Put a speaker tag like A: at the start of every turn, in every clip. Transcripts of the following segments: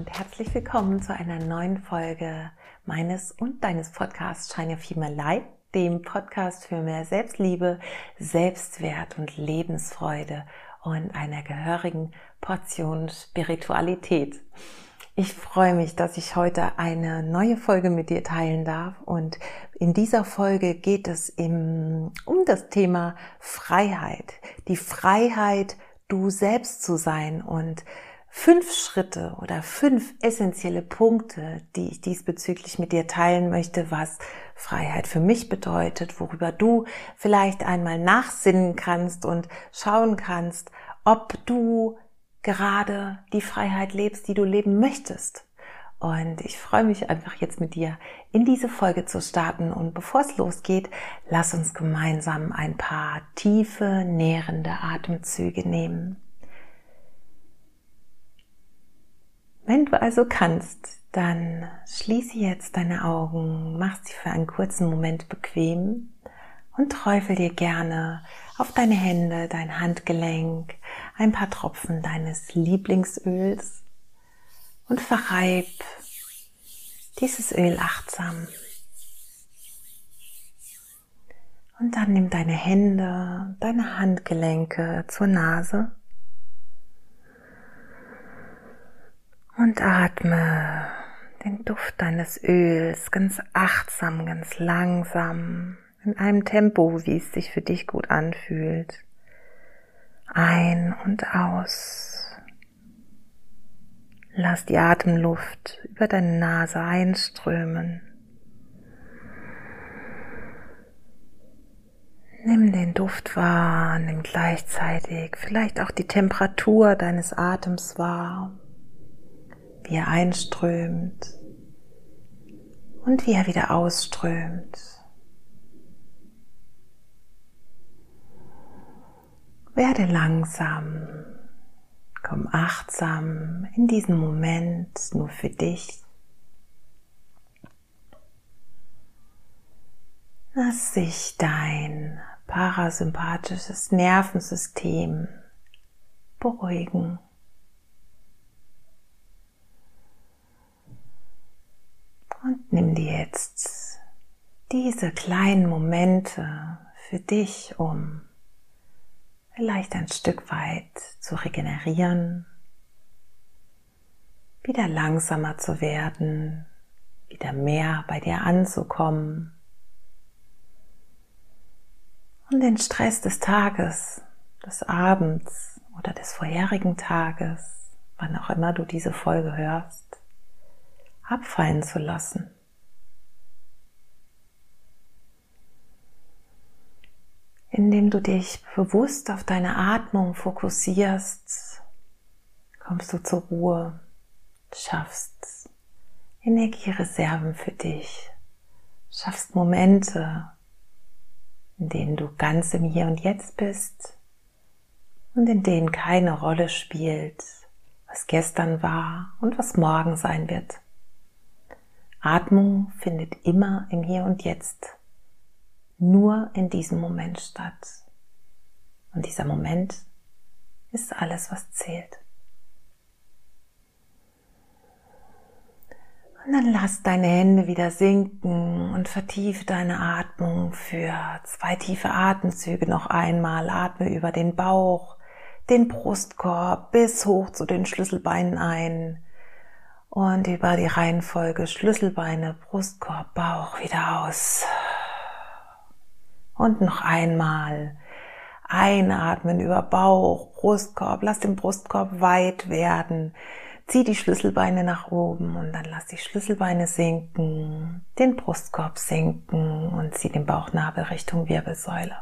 A: Und herzlich willkommen zu einer neuen Folge meines und deines Podcasts Shine Your Female Light, dem Podcast für mehr Selbstliebe, Selbstwert und Lebensfreude und einer gehörigen Portion Spiritualität. Ich freue mich, dass ich heute eine neue Folge mit dir teilen darf und in dieser Folge geht es im, um das Thema Freiheit. Die Freiheit, du selbst zu sein und fünf Schritte oder fünf essentielle Punkte, die ich diesbezüglich mit dir teilen möchte, was Freiheit für mich bedeutet, worüber du vielleicht einmal nachsinnen kannst und schauen kannst, ob du gerade die Freiheit lebst, die du leben möchtest. Und ich freue mich einfach jetzt mit dir in diese Folge zu starten. Und bevor es losgeht, lass uns gemeinsam ein paar tiefe, nährende Atemzüge nehmen. Wenn du also kannst, dann schließe jetzt deine Augen, mach sie für einen kurzen Moment bequem und träufel dir gerne auf deine Hände, dein Handgelenk, ein paar Tropfen deines Lieblingsöls und verreib dieses Öl achtsam. Und dann nimm deine Hände, deine Handgelenke zur Nase Und atme den Duft deines Öls ganz achtsam, ganz langsam, in einem Tempo, wie es sich für dich gut anfühlt. Ein und aus. Lass die Atemluft über deine Nase einströmen. Nimm den Duft wahr, nimm gleichzeitig vielleicht auch die Temperatur deines Atems wahr wie er einströmt und wie er wieder ausströmt. Werde langsam, komm achtsam in diesen Moment nur für dich. Lass sich dein parasympathisches Nervensystem beruhigen. Und nimm dir jetzt diese kleinen Momente für dich, um vielleicht ein Stück weit zu regenerieren, wieder langsamer zu werden, wieder mehr bei dir anzukommen. Und den Stress des Tages, des Abends oder des vorherigen Tages, wann auch immer du diese Folge hörst, abfallen zu lassen. Indem du dich bewusst auf deine Atmung fokussierst, kommst du zur Ruhe, schaffst Energiereserven für dich, schaffst Momente, in denen du ganz im Hier und Jetzt bist und in denen keine Rolle spielt, was gestern war und was morgen sein wird. Atmung findet immer im Hier und Jetzt, nur in diesem Moment statt. Und dieser Moment ist alles, was zählt. Und dann lass deine Hände wieder sinken und vertiefe deine Atmung für zwei tiefe Atemzüge noch einmal. Atme über den Bauch, den Brustkorb bis hoch zu den Schlüsselbeinen ein und über die Reihenfolge Schlüsselbeine, Brustkorb, Bauch wieder aus. Und noch einmal einatmen über Bauch, Brustkorb, lass den Brustkorb weit werden. Zieh die Schlüsselbeine nach oben und dann lass die Schlüsselbeine sinken, den Brustkorb sinken und zieh den Bauchnabel Richtung Wirbelsäule.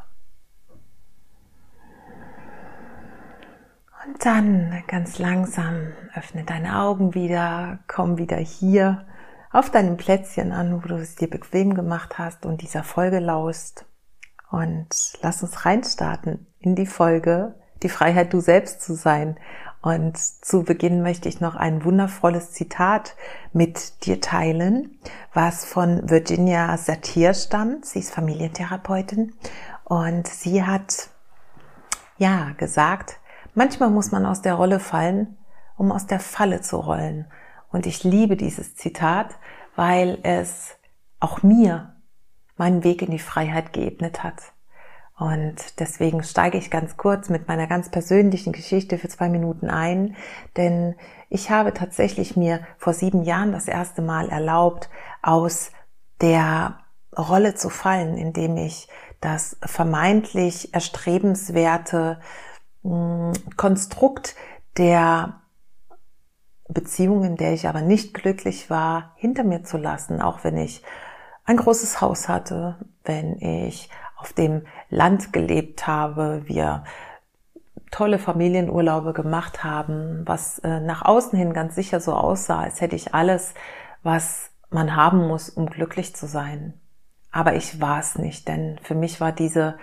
A: Und dann ganz langsam öffne deine Augen wieder, komm wieder hier auf deinem Plätzchen an, wo du es dir bequem gemacht hast und dieser Folge laust. Und lass uns reinstarten in die Folge, die Freiheit, du selbst zu sein. Und zu Beginn möchte ich noch ein wundervolles Zitat mit dir teilen, was von Virginia Satir stammt. Sie ist Familientherapeutin und sie hat ja gesagt, Manchmal muss man aus der Rolle fallen, um aus der Falle zu rollen. Und ich liebe dieses Zitat, weil es auch mir meinen Weg in die Freiheit geebnet hat. Und deswegen steige ich ganz kurz mit meiner ganz persönlichen Geschichte für zwei Minuten ein, denn ich habe tatsächlich mir vor sieben Jahren das erste Mal erlaubt, aus der Rolle zu fallen, indem ich das vermeintlich erstrebenswerte Konstrukt der Beziehung, in der ich aber nicht glücklich war, hinter mir zu lassen, auch wenn ich ein großes Haus hatte, wenn ich auf dem Land gelebt habe, wir tolle Familienurlaube gemacht haben, was äh, nach außen hin ganz sicher so aussah, als hätte ich alles, was man haben muss, um glücklich zu sein. Aber ich war es nicht, denn für mich war diese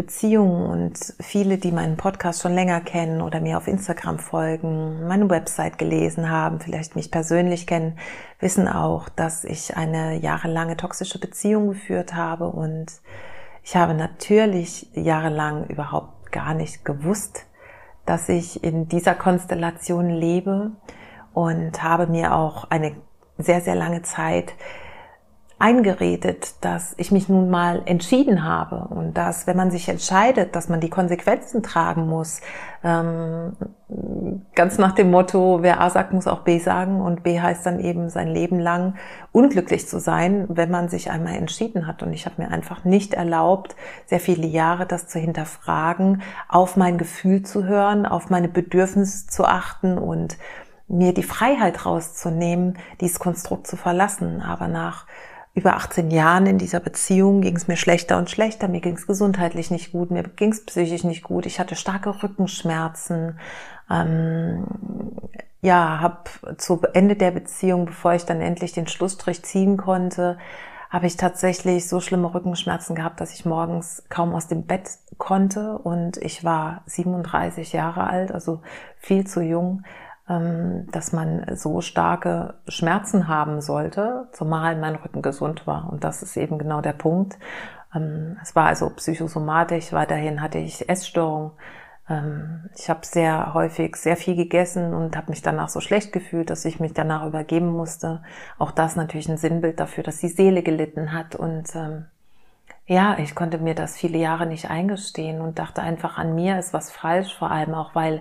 A: Beziehungen und viele, die meinen Podcast schon länger kennen oder mir auf Instagram folgen, meine Website gelesen haben, vielleicht mich persönlich kennen, wissen auch, dass ich eine jahrelange toxische Beziehung geführt habe. Und ich habe natürlich jahrelang überhaupt gar nicht gewusst, dass ich in dieser Konstellation lebe und habe mir auch eine sehr, sehr lange Zeit eingeredet, dass ich mich nun mal entschieden habe und dass, wenn man sich entscheidet, dass man die Konsequenzen tragen muss, ähm, ganz nach dem Motto, wer A sagt, muss auch B sagen und B heißt dann eben sein Leben lang unglücklich zu sein, wenn man sich einmal entschieden hat. Und ich habe mir einfach nicht erlaubt, sehr viele Jahre das zu hinterfragen, auf mein Gefühl zu hören, auf meine Bedürfnisse zu achten und mir die Freiheit rauszunehmen, dieses Konstrukt zu verlassen. Aber nach über 18 Jahren in dieser Beziehung ging es mir schlechter und schlechter. Mir ging es gesundheitlich nicht gut, mir ging es psychisch nicht gut. Ich hatte starke Rückenschmerzen. Ähm, ja, habe zu Ende der Beziehung, bevor ich dann endlich den Schlussstrich ziehen konnte, habe ich tatsächlich so schlimme Rückenschmerzen gehabt, dass ich morgens kaum aus dem Bett konnte und ich war 37 Jahre alt, also viel zu jung dass man so starke Schmerzen haben sollte, zumal mein Rücken gesund war. Und das ist eben genau der Punkt. Ähm, es war also psychosomatisch, weiterhin hatte ich Essstörungen. Ähm, ich habe sehr häufig sehr viel gegessen und habe mich danach so schlecht gefühlt, dass ich mich danach übergeben musste. Auch das natürlich ein Sinnbild dafür, dass die Seele gelitten hat. Und ja, ich konnte mir das viele Jahre nicht eingestehen und dachte einfach, an mir ist was falsch, vor allem auch, weil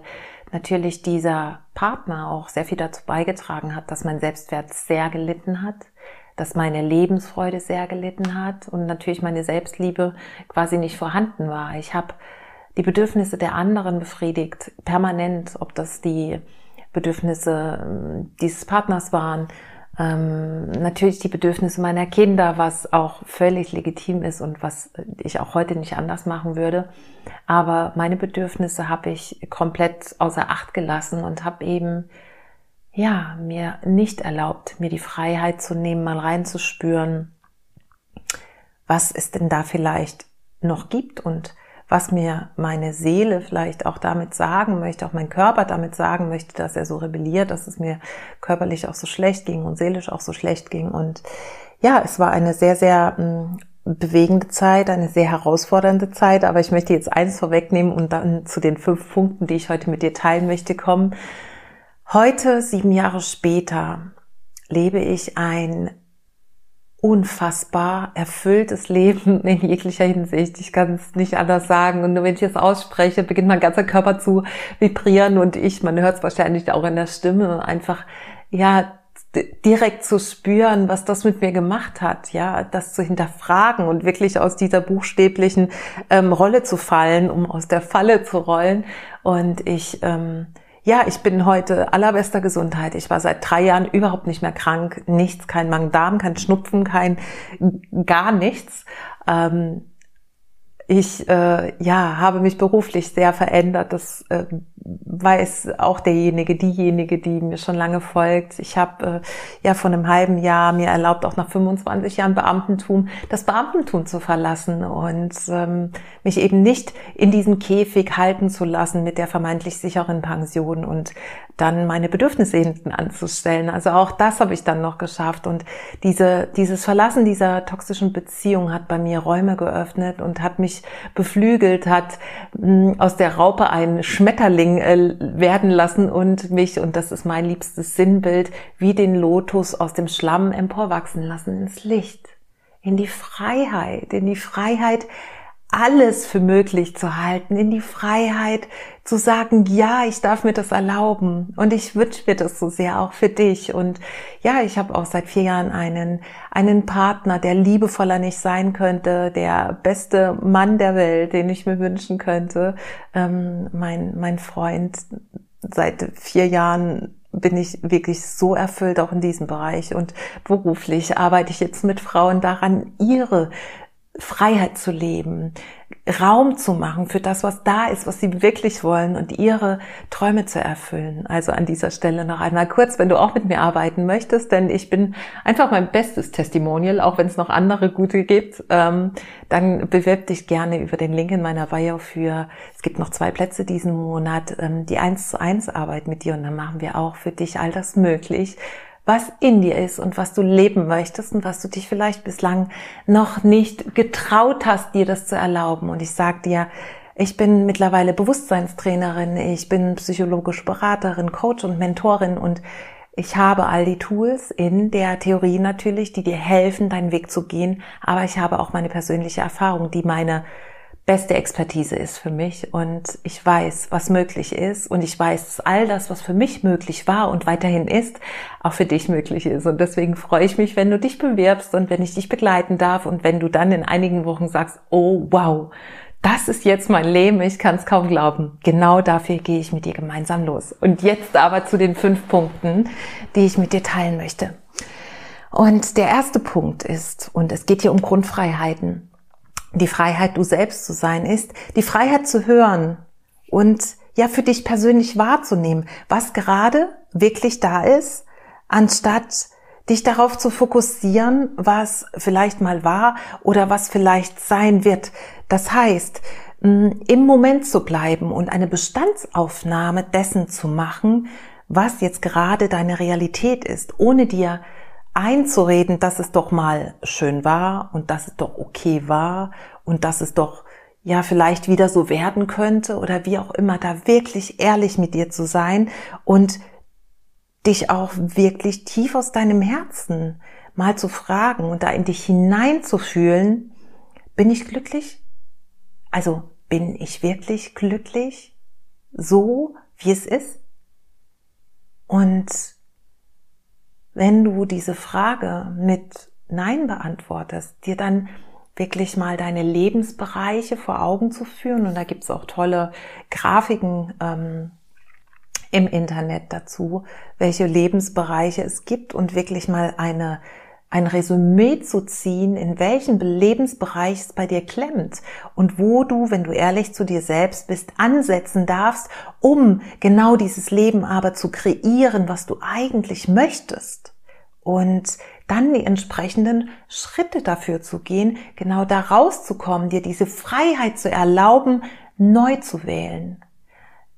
A: natürlich dieser Partner auch sehr viel dazu beigetragen hat, dass mein Selbstwert sehr gelitten hat, dass meine Lebensfreude sehr gelitten hat und natürlich meine Selbstliebe quasi nicht vorhanden war. Ich habe die Bedürfnisse der anderen befriedigt, permanent, ob das die Bedürfnisse ähm, dieses Partners waren, ähm, natürlich die Bedürfnisse meiner Kinder, was auch völlig legitim ist und was ich auch heute nicht anders machen würde. Aber meine Bedürfnisse habe ich komplett außer Acht gelassen und habe eben ja mir nicht erlaubt, mir die Freiheit zu nehmen, mal reinzuspüren, was es denn da vielleicht noch gibt und was mir meine Seele vielleicht auch damit sagen möchte, auch mein Körper damit sagen möchte, dass er so rebelliert, dass es mir körperlich auch so schlecht ging und seelisch auch so schlecht ging. Und ja, es war eine sehr, sehr mh, hm, bewegende Zeit, eine sehr herausfordernde Zeit, aber ich möchte jetzt eins vorwegnehmen und dann zu den fünf Punkten, die ich heute mit dir teilen möchte, kommen. Heute, sieben Jahre später, lebe ich ein unfassbar erfülltes Leben in jeglicher Hinsicht. Ich kann es nicht anders sagen. Und nur wenn ich es ausspreche, beginnt mein ganzer Körper zu vibrieren und ich, man hört es wahrscheinlich auch in der Stimme, einfach, ja, direkt zu spüren, was das mit mir gemacht hat, ja, das zu hinterfragen und wirklich aus dieser buchstäblichen ähm, Rolle zu fallen, um aus der Falle zu rollen. Und ich ähm, ja, ich bin heute allerbester Gesundheit. Ich war seit drei Jahren überhaupt nicht mehr krank. Nichts, kein Magen-Darm, kein Schnupfen, kein gar nichts. Ähm, ich äh, ja, habe mich beruflich sehr verändert. Das äh, weiß auch derjenige, diejenige, die mir schon lange folgt. Ich habe äh, ja vor einem halben Jahr mir erlaubt, auch nach 25 Jahren Beamtentum, das Beamtentum zu verlassen und ähm, mich eben nicht in diesem Käfig halten zu lassen mit der vermeintlich sicheren Pension und dann meine Bedürfnisse hinten anzustellen. Also auch das habe ich dann noch geschafft. Und diese, dieses Verlassen dieser toxischen Beziehung hat bei mir Räume geöffnet und hat mich beflügelt, hat mh, hm, aus der Raupe einen Schmetterling äh, werden lassen und mich, und das ist mein liebstes Sinnbild, wie den Lotus aus dem Schlamm emporwachsen lassen ins Licht, in die Freiheit, in die Freiheit, alles für möglich zu halten, in die Freiheit zu sagen, ja, ich darf mir das erlauben und ich wünsche mir das so sehr auch für dich. Und ja, ich habe auch seit vier Jahren einen, einen Partner, der liebevoller nicht sein könnte, der beste Mann der Welt, den ich mir wünschen könnte. Ähm, mein, mein Freund seit vier Jahren bin ich wirklich so erfüllt auch in diesem Bereich und beruflich arbeite ich jetzt mit Frauen daran, ihre Freiheit zu leben, Raum zu machen für das, was da ist, was sie wirklich wollen und ihre Träume zu erfüllen. Also an dieser Stelle noch einmal kurz, wenn du auch mit mir arbeiten möchtest, denn ich bin einfach mein bestes Testimonial, auch wenn es noch andere gute gibt, ähm, dann bewirb dich gerne über den Link in meiner Bio für, es gibt noch zwei Plätze diesen Monat, ähm, die eins zu eins Arbeit mit dir und dann machen wir auch für dich all das möglich, was in dir ist und was du leben möchtest und was du dich vielleicht bislang noch nicht getraut hast, dir das zu erlauben. Und ich sag dir, ich bin mittlerweile Bewusstseinstrainerin, ich bin psychologische Beraterin, Coach und Mentorin und ich habe all die Tools in der Theorie natürlich, die dir helfen, deinen Weg zu gehen, aber ich habe auch meine persönliche Erfahrung, die meine beste Expertise ist für mich und ich weiß, was möglich ist und ich weiß, dass all das, was für mich möglich war und weiterhin ist, auch für dich möglich ist. Und deswegen freue ich mich, wenn du dich bewirbst und wenn ich dich begleiten darf und wenn du dann in einigen Wochen sagst, oh wow, das ist jetzt mein Leben, ich kann es kaum glauben. Genau dafür gehe ich mit dir gemeinsam los. Und jetzt aber zu den fünf Punkten, die ich mit dir teilen möchte. Und der erste Punkt ist, und es geht hier um Grundfreiheiten die Freiheit, du selbst zu sein, ist die Freiheit zu hören und ja für dich persönlich wahrzunehmen, was gerade wirklich da ist, anstatt dich darauf zu fokussieren, was vielleicht mal war oder was vielleicht sein wird. Das heißt, im Moment zu bleiben und eine Bestandsaufnahme dessen zu machen, was jetzt gerade deine Realität ist, ohne dir einzureden, dass es doch mal schön war und dass es doch okay war und dass es doch ja vielleicht wieder so werden könnte oder wie auch immer, da wirklich ehrlich mit dir zu sein und dich auch wirklich tief aus deinem Herzen mal zu fragen und da in dich hineinzufühlen, bin ich glücklich? Also bin ich wirklich glücklich? So, wie es ist? Und wenn du diese Frage mit Nein beantwortest, dir dann wirklich mal deine Lebensbereiche vor Augen zu führen. Und da gibt's auch tolle Grafiken ähm, im Internet dazu, welche Lebensbereiche es gibt und wirklich mal eine ein Resümee zu ziehen, in welchem Lebensbereich es bei dir klemmt und wo du, wenn du ehrlich zu dir selbst bist, ansetzen darfst, um genau dieses Leben aber zu kreieren, was du eigentlich möchtest. Und dann die entsprechenden Schritte dafür zu gehen, genau da rauszukommen, dir diese Freiheit zu erlauben, neu zu wählen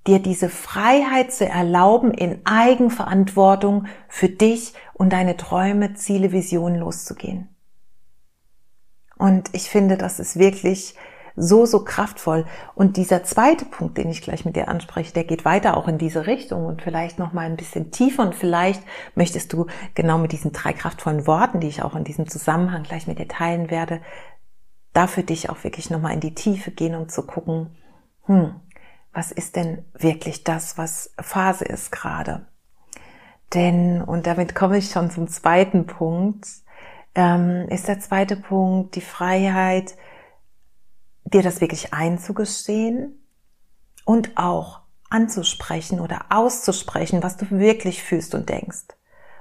A: dir diese Freiheit zu erlauben, in Eigenverantwortung für dich und deine Träume, Ziele, Visionen loszugehen. Und ich finde, das ist wirklich so, so kraftvoll. Und dieser zweite Punkt, den ich gleich mit dir anspreche, der geht weiter auch in diese Richtung und vielleicht noch mal ein bisschen tiefer und vielleicht möchtest du genau mit diesen drei kraftvollen Worten, die ich auch in diesem Zusammenhang gleich mit dir teilen werde, da für dich auch wirklich noch mal in die Tiefe gehen, um zu gucken, hm, was ist denn wirklich das, was Phase ist gerade? Denn, und damit komme ich schon zum zweiten Punkt, ähm, ist der zweite Punkt die Freiheit, dir das wirklich einzugestehen und auch anzusprechen oder auszusprechen, was du wirklich fühlst und denkst.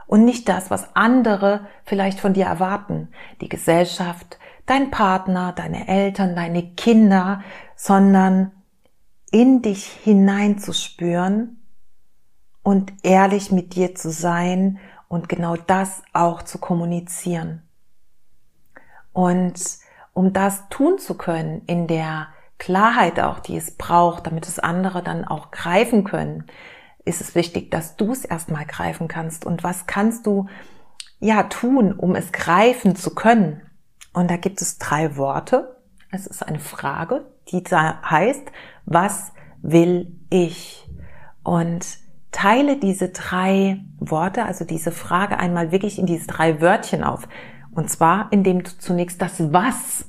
A: Und nicht das, was andere vielleicht von dir erwarten. Die Gesellschaft, dein Partner, deine Eltern, deine Kinder, sondern in dich hineinzuspüren und ehrlich mit dir zu sein und genau das auch zu kommunizieren. Und um das tun zu können in der Klarheit auch, die es braucht, damit es andere dann auch greifen können, ist es wichtig, dass du es erstmal greifen kannst. Und was kannst du ja tun, um es greifen zu können? Und da gibt es drei Worte. Es ist eine Frage, die heißt, was will ich? und teile diese drei Worte, also diese Frage einmal wirklich in diese drei Wörtchen auf. Und zwar, indem du zunächst das Was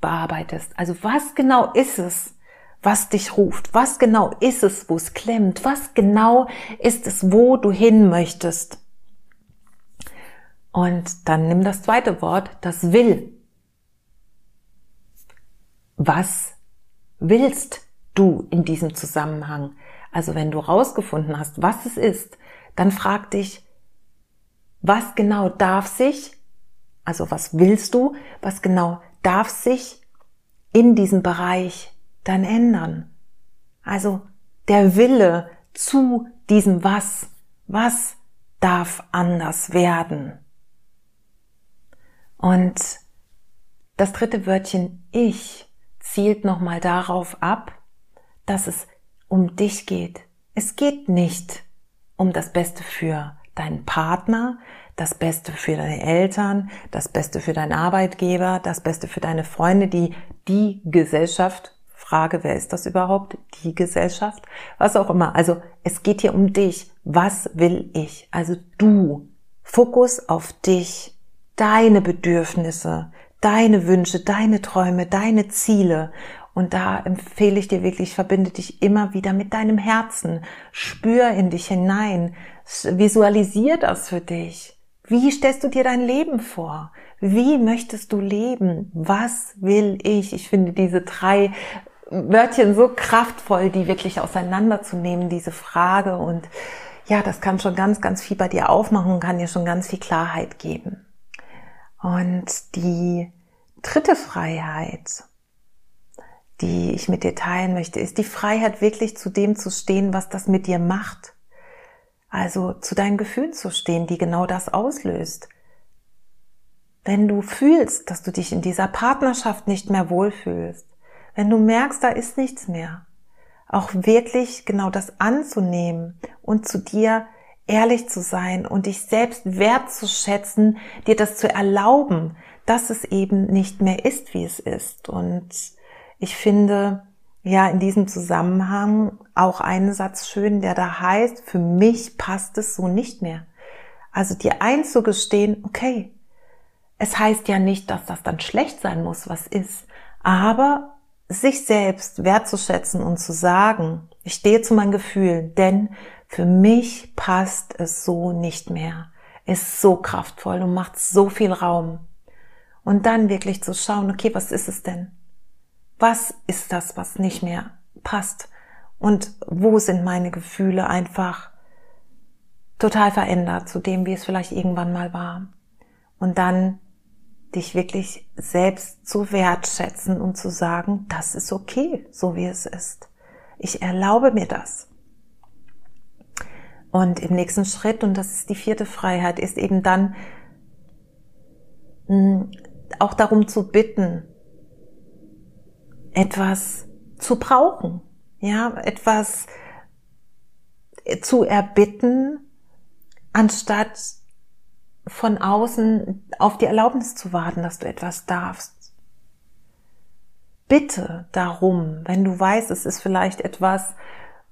A: bearbeitest. Also was genau ist es, was dich ruft? Was genau ist es, wo es klemmt? Was genau ist es, wo du hin möchtest? Und dann nimm das zweite Wort, das will. Was willst du in diesem Zusammenhang? Also wenn du rausgefunden hast, was es ist, dann frag dich, was genau darf sich, also was willst du, was genau darf sich in diesem Bereich dann ändern? Also der Wille zu diesem was, was darf anders werden? Und das dritte Wörtchen ich zielt nochmal darauf ab, dass es um dich geht. Es geht nicht um das Beste für deinen Partner, das Beste für deine Eltern, das Beste für deinen Arbeitgeber, das Beste für deine Freunde, die die Gesellschaft, Frage, wer ist das überhaupt? Die Gesellschaft, was auch immer. Also es geht hier um dich. Was will ich? Also du. Fokus auf dich, deine Bedürfnisse, deine Wünsche, deine Träume, deine Ziele. Und da empfehle ich dir wirklich, verbinde dich immer wieder mit deinem Herzen. Spür in dich hinein. Visualisier das für dich. Wie stellst du dir dein Leben vor? Wie möchtest du leben? Was will ich? Ich finde diese drei Wörtchen so kraftvoll, die wirklich auseinanderzunehmen, diese Frage. Und ja, das kann schon ganz, ganz viel bei dir aufmachen und kann dir schon ganz viel Klarheit geben. Und die dritte Freiheit, die ich mit dir teilen möchte, ist die Freiheit, wirklich zu dem zu stehen, was das mit dir macht. Also zu deinen Gefühlen zu stehen, die genau das auslöst. Wenn du fühlst, dass du dich in dieser Partnerschaft nicht mehr wohlfühlst, wenn du merkst, da ist nichts mehr, auch wirklich genau das anzunehmen und zu dir ehrlich zu sein und dich selbst wertzuschätzen, dir das zu erlauben, dass es eben nicht mehr ist, wie es ist. Und ich finde ja in diesem Zusammenhang auch einen Satz schön, der da heißt, für mich passt es so nicht mehr. Also dir einzugestehen, okay, es heißt ja nicht, dass das dann schlecht sein muss, was ist, aber sich selbst wertzuschätzen und zu sagen, ich stehe zu meinen Gefühlen, denn für mich passt es so nicht mehr. Ist so kraftvoll und macht so viel Raum. Und dann wirklich zu schauen, okay, was ist es denn? Was ist das, was nicht mehr passt? Und wo sind meine Gefühle einfach total verändert zu dem, wie es vielleicht irgendwann mal war? Und dann dich wirklich selbst zu wertschätzen und zu sagen, das ist okay, so wie es ist. Ich erlaube mir das. Und im nächsten Schritt, und das ist die vierte Freiheit, ist eben dann hm, auch darum zu bitten, etwas zu brauchen, ja, etwas zu erbitten, anstatt von außen auf die Erlaubnis zu warten, dass du etwas darfst. Bitte darum, wenn du weißt, es ist vielleicht etwas,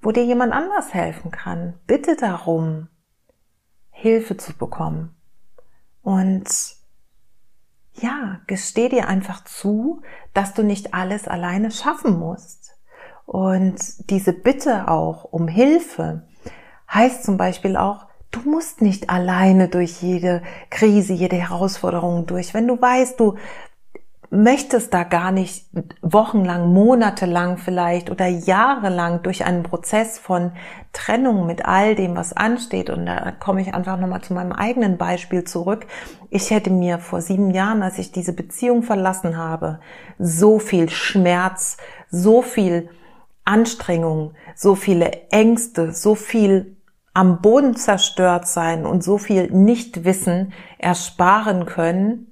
A: wo dir jemand anders helfen kann. Bitte darum, Hilfe zu bekommen. Und ja, gesteh dir einfach zu, dass du nicht alles alleine schaffen musst. Und diese Bitte auch um Hilfe heißt zum Beispiel auch, du musst nicht alleine durch jede Krise, jede Herausforderung durch. Wenn du weißt, du möchtest da gar nicht wochenlang, monatelang vielleicht oder jahrelang durch einen Prozess von Trennung mit all dem, was ansteht. Und da komme ich einfach nochmal zu meinem eigenen Beispiel zurück. Ich hätte mir vor sieben Jahren, als ich diese Beziehung verlassen habe, so viel Schmerz, so viel Anstrengung, so viele Ängste, so viel am Boden zerstört sein und so viel Nichtwissen ersparen können,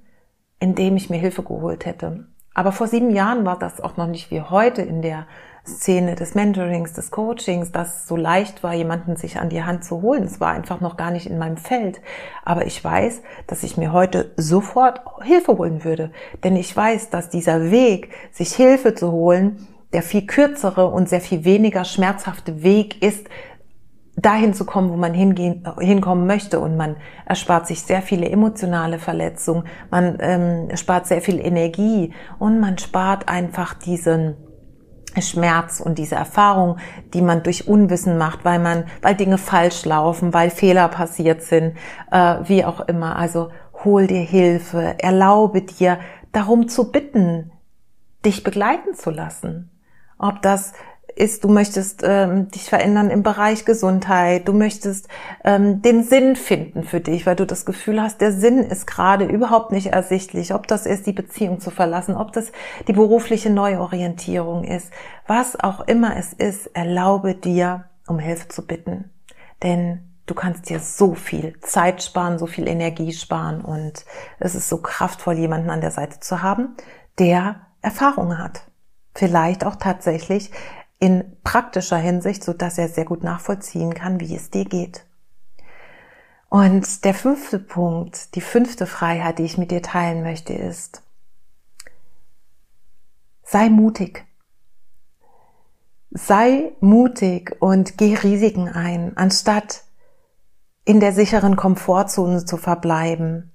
A: indem ich mir Hilfe geholt hätte. Aber vor sieben Jahren war das auch noch nicht wie heute in der Szene des Mentorings, des Coachings, dass so leicht war, jemanden sich an die Hand zu holen. Es war einfach noch gar nicht in meinem Feld. Aber ich weiß, dass ich mir heute sofort Hilfe holen würde. Denn ich weiß, dass dieser Weg, sich Hilfe zu holen, der viel kürzere und sehr viel weniger schmerzhafte Weg ist, dahin zu kommen, wo man hingehen, hinkommen möchte. Und man erspart sich sehr viele emotionale Verletzungen, man ähm, spart sehr viel Energie und man spart einfach diesen Schmerz und diese Erfahrung, die man durch Unwissen macht, weil man, weil Dinge falsch laufen, weil Fehler passiert sind, äh, wie auch immer. Also hol dir Hilfe, erlaube dir, darum zu bitten, dich begleiten zu lassen. Ob das ist, du möchtest ähm, dich verändern im Bereich Gesundheit, du möchtest ähm, den Sinn finden für dich, weil du das Gefühl hast, der Sinn ist gerade überhaupt nicht ersichtlich, ob das ist, die Beziehung zu verlassen, ob das die berufliche Neuorientierung ist, was auch immer es ist, erlaube dir, um Hilfe zu bitten. Denn du kannst dir so viel Zeit sparen, so viel Energie sparen und es ist so kraftvoll, jemanden an der Seite zu haben, der Erfahrung hat. Vielleicht auch tatsächlich in praktischer Hinsicht, so dass er sehr gut nachvollziehen kann, wie es dir geht. Und der fünfte Punkt, die fünfte Freiheit, die ich mit dir teilen möchte, ist, sei mutig. Sei mutig und geh Risiken ein, anstatt in der sicheren Komfortzone zu verbleiben.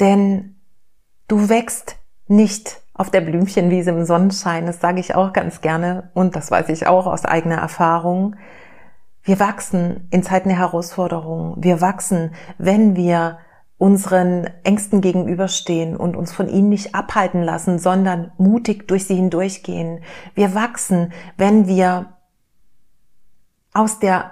A: Denn du wächst nicht auf der Blümchenwiese im Sonnenschein, das sage ich auch ganz gerne und das weiß ich auch aus eigener Erfahrung. Wir wachsen in Zeiten der Herausforderungen. Wir wachsen, wenn wir unseren Ängsten gegenüberstehen und uns von ihnen nicht abhalten lassen, sondern mutig durch sie hindurchgehen. Wir wachsen, wenn wir aus der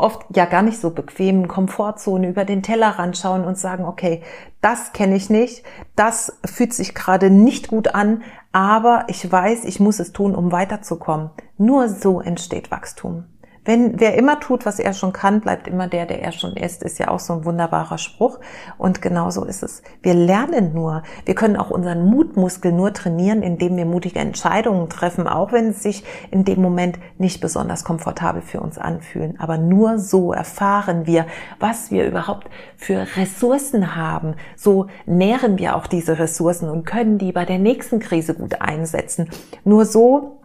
A: oft ja gar nicht so bequemen Komfortzone über den Tellerrand schauen und sagen, okay, das kenne ich nicht, das fühlt sich gerade nicht gut an, aber ich weiß, ich muss es tun, um weiterzukommen. Nur so entsteht Wachstum. Wenn wer immer tut, was er schon kann, bleibt immer der, der er schon ist, ist ja auch so ein wunderbarer Spruch. Und genauso ist es. Wir lernen nur. Wir können auch unseren Mutmuskel nur trainieren, indem wir mutige Entscheidungen treffen, auch wenn es sich in dem Moment nicht besonders komfortabel für uns anfühlen. Aber nur so erfahren wir, was wir überhaupt für Ressourcen haben. So nähren wir auch diese Ressourcen und können die bei der nächsten Krise gut einsetzen. Nur so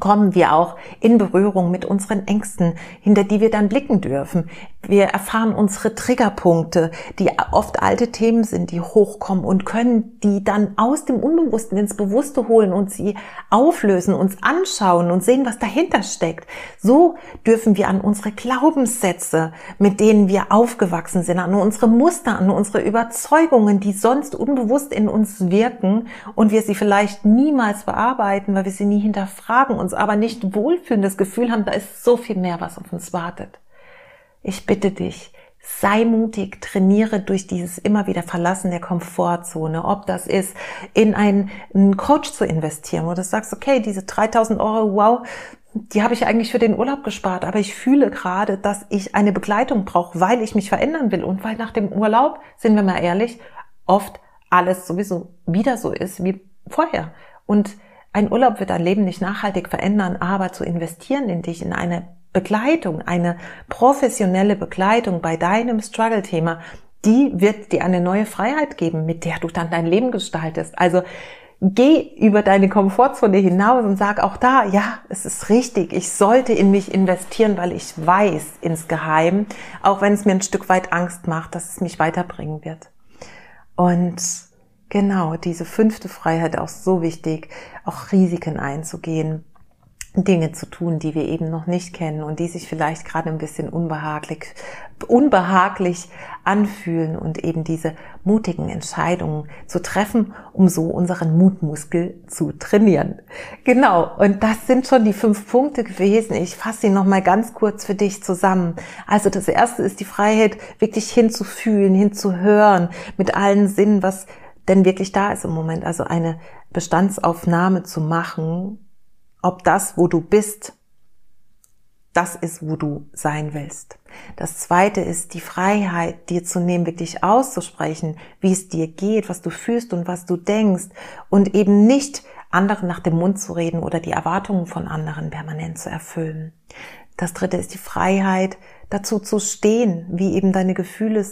A: kommen wir auch in Berührung mit unseren Ängsten, hinter die wir dann blicken dürfen. Wir erfahren unsere Triggerpunkte, die oft alte Themen sind, die hochkommen und können die dann aus dem Unbewussten ins Bewusste holen und sie auflösen, uns anschauen und sehen, was dahinter steckt. So dürfen wir an unsere Glaubenssätze, mit denen wir aufgewachsen sind, an unsere Muster, an unsere Überzeugungen, die sonst unbewusst in uns wirken und wir sie vielleicht niemals bearbeiten, weil wir sie nie hinterfragen, uns aber nicht wohlfühlen, das Gefühl haben, da ist so viel mehr, was auf uns wartet. Ich bitte dich, sei mutig, trainiere durch dieses immer wieder Verlassen der Komfortzone. Ob das ist, in einen, einen Coach zu investieren, wo du sagst, okay, diese 3000 Euro, wow, die habe ich eigentlich für den Urlaub gespart, aber ich fühle gerade, dass ich eine Begleitung brauche, weil ich mich verändern will und weil nach dem Urlaub, sind wir mal ehrlich, oft alles sowieso wieder so ist wie vorher. Und ein Urlaub wird dein Leben nicht nachhaltig verändern, aber zu investieren in dich, in eine Begleitung, eine professionelle Begleitung bei deinem Struggle-Thema, die wird dir eine neue Freiheit geben, mit der du dann dein Leben gestaltest. Also geh über deine Komfortzone hinaus und sag auch da, ja, es ist richtig, ich sollte in mich investieren, weil ich weiß insgeheim, auch wenn es mir ein Stück weit Angst macht, dass es mich weiterbringen wird. Und genau, diese fünfte Freiheit auch so wichtig, auch Risiken einzugehen Dinge zu tun, die wir eben noch nicht kennen und die sich vielleicht gerade ein bisschen unbehaglich, unbehaglich anfühlen und eben diese mutigen Entscheidungen zu treffen, um so unseren Mutmuskel zu trainieren. Genau. Und das sind schon die fünf Punkte gewesen. Ich fasse sie nochmal ganz kurz für dich zusammen. Also das erste ist die Freiheit, wirklich hinzufühlen, hinzuhören, mit allen Sinnen, was denn wirklich da ist im Moment. Also eine Bestandsaufnahme zu machen ob das, wo du bist, das ist, wo du sein willst. Das zweite ist die Freiheit, dir zu nehmen, wirklich auszusprechen, wie es dir geht, was du fühlst und was du denkst und eben nicht anderen nach dem Mund zu reden oder die Erwartungen von anderen permanent zu erfüllen. Das dritte ist die Freiheit, dazu zu stehen, wie eben deine Gefühle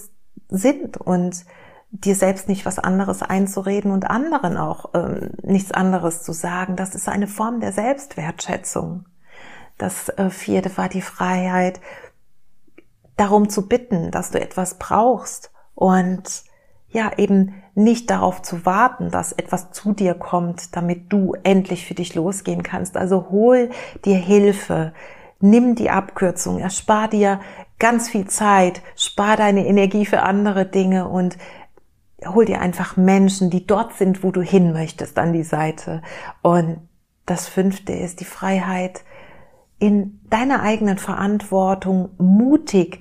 A: sind und dir selbst nicht was anderes einzureden und anderen auch ähm, nichts anderes zu sagen. Das ist eine Form der Selbstwertschätzung. Das äh, vierte war die Freiheit, darum zu bitten, dass du etwas brauchst und ja, eben nicht darauf zu warten, dass etwas zu dir kommt, damit du endlich für dich losgehen kannst. Also hol dir Hilfe, nimm die Abkürzung, erspar dir ganz viel Zeit, spar deine Energie für andere Dinge und hol dir einfach Menschen, die dort sind, wo du hin möchtest, an die Seite. Und das fünfte ist die Freiheit, in deiner eigenen Verantwortung mutig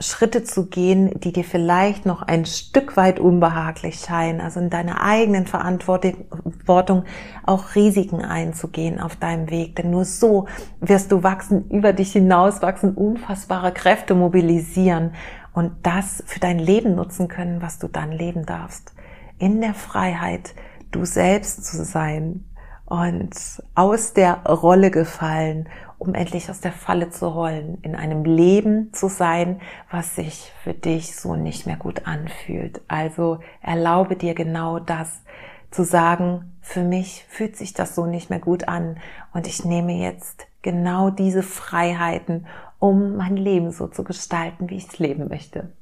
A: Schritte zu gehen, die dir vielleicht noch ein Stück weit unbehaglich scheinen, also in deiner eigenen Verantwortung auch Risiken einzugehen auf deinem Weg, denn nur so wirst du wachsen, über dich hinaus wachsen, unfassbare Kräfte mobilisieren und das für dein Leben nutzen können, was du dann leben darfst. In der Freiheit, du selbst zu sein und aus der Rolle gefallen um endlich aus der Falle zu rollen, in einem Leben zu sein, was sich für dich so nicht mehr gut anfühlt. Also erlaube dir genau das zu sagen, für mich fühlt sich das so nicht mehr gut an und ich nehme jetzt genau diese Freiheiten, um mein Leben so zu gestalten, wie ich es leben möchte.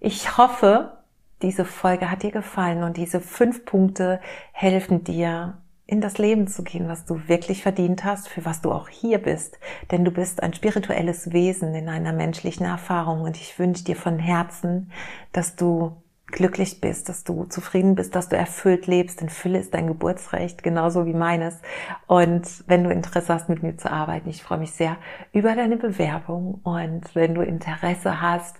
A: Ich hoffe, diese Folge hat dir gefallen und diese fünf Punkte helfen dir, in das Leben zu gehen, was du wirklich verdient hast, für was du auch hier bist. Denn du bist ein spirituelles Wesen in einer menschlichen Erfahrung und ich wünsche dir von Herzen, dass du glücklich bist, dass du zufrieden bist, dass du erfüllt lebst. Denn Fülle ist dein Geburtsrecht, genauso wie meines. Und wenn du Interesse hast, mit mir zu arbeiten, ich freue mich sehr über deine Bewerbung. Und wenn du Interesse hast,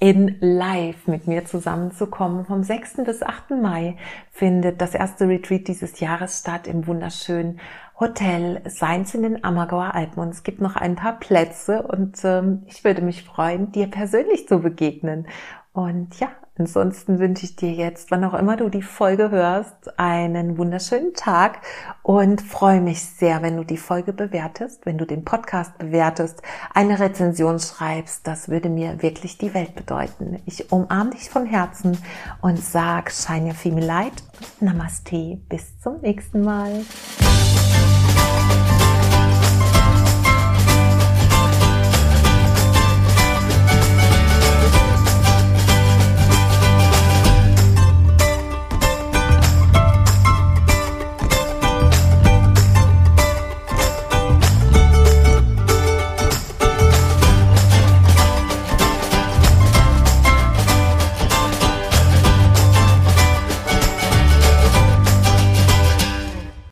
A: in live mit mir zusammenzukommen. Vom 6. bis 8. Mai findet das erste Retreat dieses Jahres statt im wunderschönen Hotel Seins in den Ammergauer Alpen. Und es gibt noch ein paar Plätze und ähm, ich würde mich freuen, dir persönlich zu begegnen. Und ja, Ansonsten wünsche ich dir jetzt, wann auch immer du die Folge hörst, einen wunderschönen Tag und freue mich sehr, wenn du die Folge bewertest, wenn du den Podcast bewertest, eine Rezension schreibst. Das würde mir wirklich die Welt bedeuten. Ich umarme dich von Herzen und sag Shine Your Female Light und Namaste. Bis zum nächsten Mal.